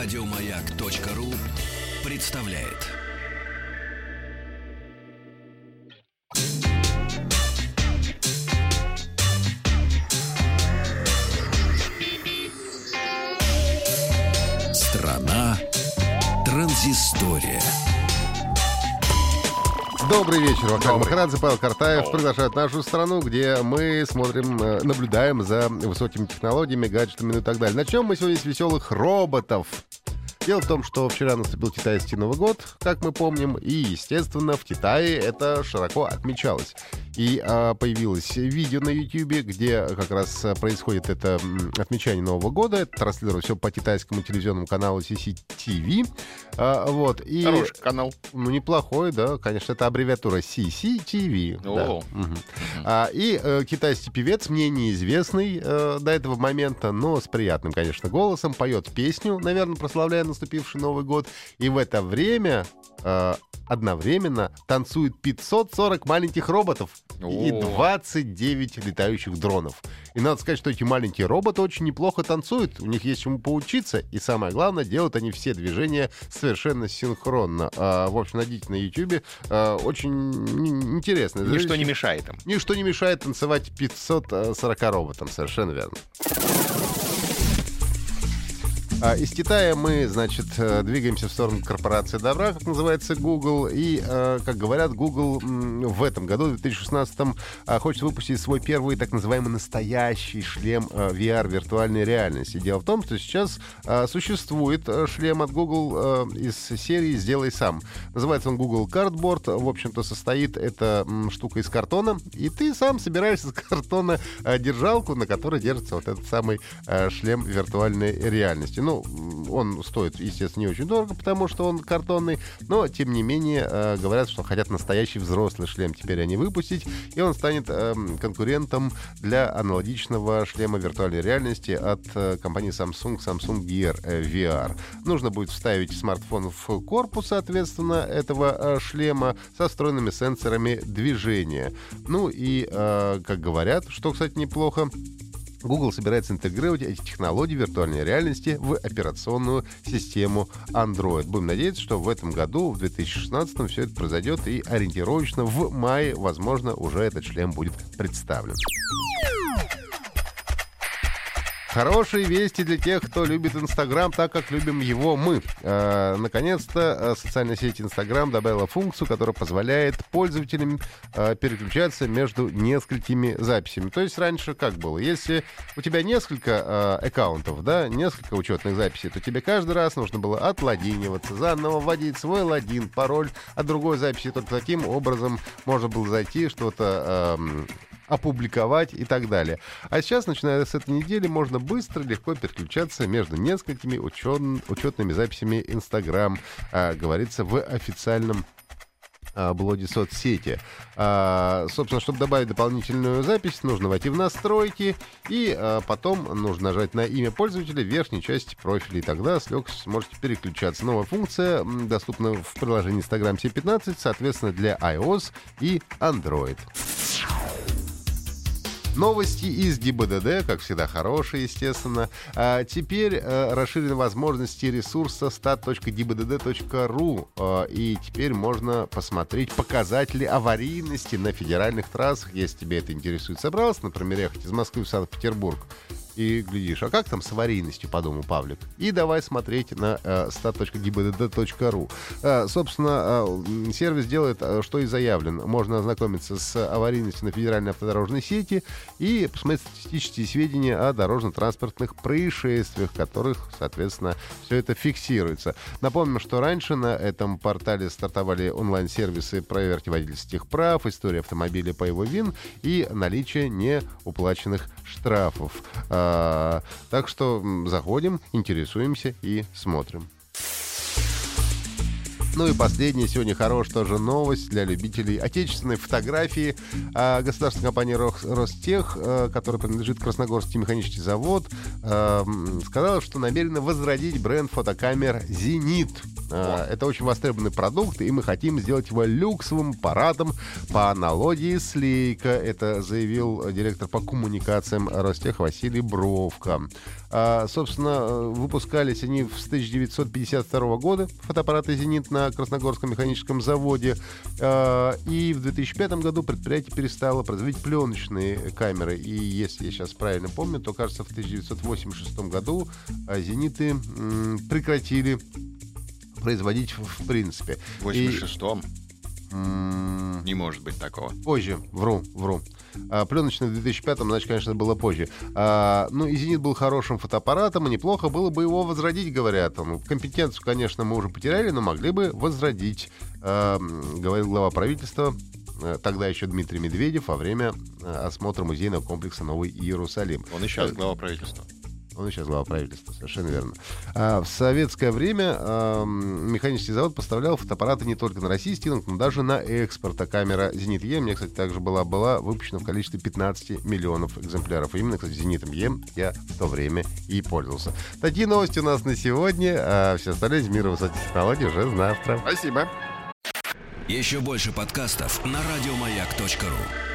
Радиомаяк.ру представляет. Страна транзистория. Добрый вечер, Вахтанг Махарадзе, Павел Картаев приглашают нашу страну, где мы смотрим, э, наблюдаем за высокими технологиями, гаджетами ну и так далее. Начнем мы сегодня с веселых роботов. Дело в том, что вчера наступил китайский Новый год, как мы помним, и, естественно, в Китае это широко отмечалось. И а, появилось видео на YouTube, где как раз происходит это отмечание Нового года. Это транслируется все по китайскому телевизионному каналу CCTV. А, вот, и, Хороший канал. Ну, неплохой, да. Конечно, это аббревиатура CCTV. О. Да. Мгм. А, и э, китайский певец, мне неизвестный э, до этого момента, но с приятным, конечно, голосом, поет песню, наверное, прославляя наступивший Новый год. И в это время э, одновременно танцует 540 маленьких роботов и О. 29 летающих дронов. И надо сказать, что эти маленькие роботы очень неплохо танцуют, у них есть чему поучиться, и самое главное, делают они все движения совершенно синхронно. А, в общем, найдите на YouTube, а, очень н- интересно. Ничто не мешает им. Ничто не мешает танцевать 540 роботам, совершенно верно. А, Из Китая мы, значит, э, двигаемся в сторону корпорации добра, как называется Google. И, э, как говорят, Google в этом году, в 2016, а, хочет выпустить свой первый так называемый настоящий шлем э, VR виртуальной реальности. Дело в том, что сейчас существует э, шлем от Google э, из серии «Сделай сам». Называется он Google Cardboard. В общем-то, состоит эта штука из картона. И ты сам собираешь из картона э, держалку, на которой держится вот этот самый э, шлем виртуальной реальности. Ну, он стоит, естественно, не очень дорого, потому что он картонный, но, тем не менее, э, говорят, что хотят настоящий взрослый шлем теперь они выпустить, и он станет эм, конкурентом для аналогичного шлема виртуальной реальности от э, компании Samsung, Samsung Gear э, VR. Нужно будет вставить смартфон в корпус, соответственно, этого шлема со встроенными сенсорами движения. Ну и, как говорят, что, кстати, неплохо, Google собирается интегрировать эти технологии виртуальной реальности в операционную систему Android. Будем надеяться, что в этом году, в 2016, все это произойдет и ориентировочно в мае, возможно, уже этот шлем будет представлен. Хорошие вести для тех, кто любит Инстаграм так, как любим его мы. Э, наконец-то э, социальная сеть Инстаграм добавила функцию, которая позволяет пользователям э, переключаться между несколькими записями. То есть раньше как было? Если у тебя несколько э, аккаунтов, да, несколько учетных записей, то тебе каждый раз нужно было отлогиниваться, заново вводить свой логин, пароль от другой записи. Только таким образом можно было зайти, что-то эм, опубликовать и так далее. А сейчас, начиная с этой недели, можно быстро, легко переключаться между несколькими учен- учетными записями Instagram, а, говорится в официальном а, блоге соцсети. А, собственно, чтобы добавить дополнительную запись, нужно войти в настройки, и а, потом нужно нажать на имя пользователя в верхней части профиля, и тогда с легкостью сможете переключаться. Новая функция доступна в приложении Instagram C15, соответственно, для iOS и Android. Новости из ГИБДД, как всегда, хорошие, естественно. А теперь э, расширены возможности ресурса stat.gibdd.ru. э, и теперь можно посмотреть показатели аварийности на федеральных трассах, если тебе это интересует. Собрался, например, ехать из Москвы в Санкт-Петербург и глядишь, а как там с аварийностью, подумал Павлик. И давай смотреть на э, stat.gibdd.ru. Э, собственно, э, сервис делает, э, что и заявлен. Можно ознакомиться с аварийностью на федеральной автодорожной сети и посмотреть статистические сведения о дорожно-транспортных происшествиях, которых, соответственно, все это фиксируется. Напомним, что раньше на этом портале стартовали онлайн-сервисы проверки водительских прав, история автомобиля по его вин и наличие неуплаченных штрафов. А, так что заходим, интересуемся и смотрим. Ну и последняя сегодня хорошая тоже новость для любителей отечественной фотографии. А, Государственная компания Рос- Ростех, э, которая принадлежит Красногорский механический завод, м, сказала, что намерена возродить бренд фотокамер «Зенит». А, Это очень востребованный продукт, и мы хотим сделать его люксовым парадом по аналогии с Лейка. Это заявил директор по коммуникациям Ростех Василий Бровка. А, Собственно, э, выпускались они с 1952 года, фотоаппараты «Зенит» на Красногорском механическом заводе. А, И в 2005 году предприятие перестало производить пленочные камеры. И если я сейчас правильно помню, то, кажется, в 1986 году «Зениты» прекратили производить в принципе. В И, 86-м м, не может быть такого. Позже, вру, вру. А, пленочный в 2005-м, значит, конечно, было позже. А, ну, и «Зенит» был хорошим фотоаппаратом, и неплохо было бы его возродить, говорят. Ну, компетенцию, конечно, мы уже потеряли, но могли бы возродить, а, говорил глава правительства, э, тогда еще Дмитрий Медведев, во время э, осмотра музейного комплекса «Новый Иерусалим». Он и сейчас глава правительства. Он и сейчас глава правительства, совершенно верно. А, в советское время ам, механический завод поставлял фотоаппараты не только на российский рынок, но даже на экспорт. А камера «Зенит Е» мне, кстати, также была, была выпущена в количестве 15 миллионов экземпляров. И именно, кстати, «Зенитом Е» я в то время и пользовался. Такие новости у нас на сегодня. А все остальные из мира высоких технологий уже завтра. Спасибо. Еще больше подкастов на радиомаяк.ру.